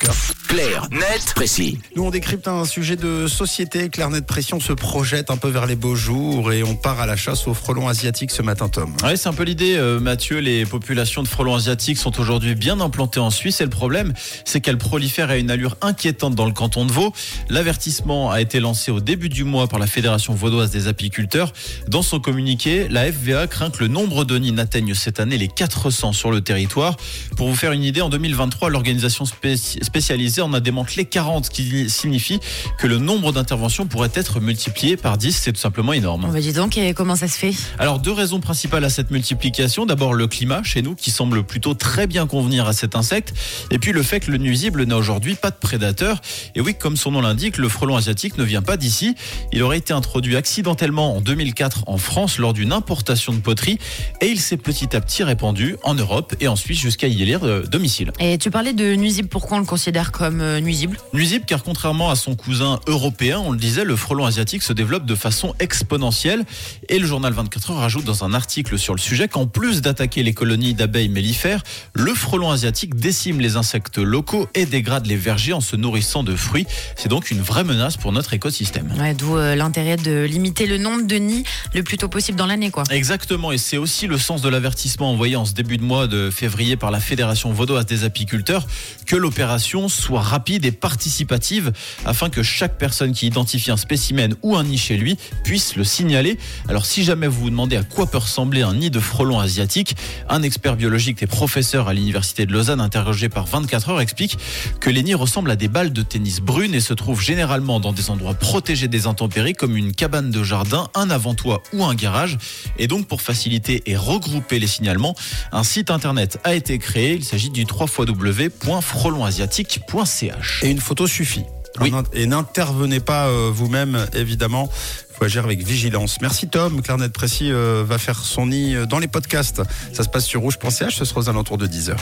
cœur. Clair, net, précis. Nous, on décrypte un sujet de société. Claire Net Pression se projette un peu vers les beaux jours et on part à la chasse aux frelons asiatiques ce matin, Tom. Ouais, c'est un peu l'idée, euh, Mathieu. Les populations de frelons asiatiques sont aujourd'hui bien implantées en Suisse et le problème, c'est qu'elles prolifèrent à une allure inquiétante dans le canton de Vaud. L'avertissement a été lancé au début du mois par la Fédération vaudoise des apiculteurs. Dans son communiqué, la FVA craint que le nombre de nids n'atteigne cette année les 400 sur le territoire. Pour vous faire une idée, en 2023, l'organisation spéci- spécialisée en a démantelé 40, ce qui signifie que le nombre d'interventions pourrait être multiplié par 10. C'est tout simplement énorme. On va dire donc, et comment ça se fait? Alors deux raisons principales à cette multiplication. D'abord le climat chez nous qui semble plutôt très bien convenir à cet insecte. Et puis le fait que le nuisible n'a aujourd'hui pas de prédateur. Et oui, comme son nom l'indique, le frelon asiatique ne vient pas d'ici. Il aurait été introduit accidentellement en 2004 en France lors d'une importation de poterie. Et il s'est petit à petit répandu en Europe et en Suisse jusqu'à y élire euh, domicile. Et tu parlais de nuisible, pourquoi on le considère comme euh, nuisible Nuisible car contrairement à son cousin européen, on le disait, le frelon asiatique se développe de façon exponentielle. Et le journal 24 heures rajoute dans un article sur le sujet qu'en plus d'attaquer les colonies d'abeilles mellifères, le frelon asiatique décime les insectes locaux et dégrade les vergers en se nourrissant de fruits. C'est donc une vraie menace pour notre écosystème. Ouais, D'où euh, l'intérêt de limiter le nombre de nids le plus tôt possible dans l'année, quoi. Exactement, et c'est aussi le sens de l'avertissement envoyé en ce début de mois de février par la Fédération vaudoise des apiculteurs, que l'opération soit rapide et participative afin que chaque personne qui identifie un spécimen ou un nid chez lui puisse le signaler. Alors si jamais vous vous demandez à quoi peut ressembler un nid de frelon asiatique, un expert biologique et professeur à l'université de Lausanne interrogé par 24 heures explique que les nids ressemblent à des balles de tennis brunes et se trouvent généralement dans des endroits protégés des intempéries comme une cabane de jardin, un avant-toit ou un garage. Et donc pour faciliter et regrouper les signalements, un site internet a été créé. Il s'agit du www.frelonasiatique.ch. Et une photo suffit. Oui. Et n'intervenez pas euh, vous-même, évidemment. Il faut agir avec vigilance. Merci Tom. Claire Net Précis euh, va faire son nid euh, dans les podcasts. Ça se passe sur rouge.ch. Ce sera aux alentours de 10h.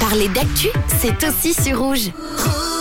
Parler d'actu, c'est aussi sur rouge. Rouge.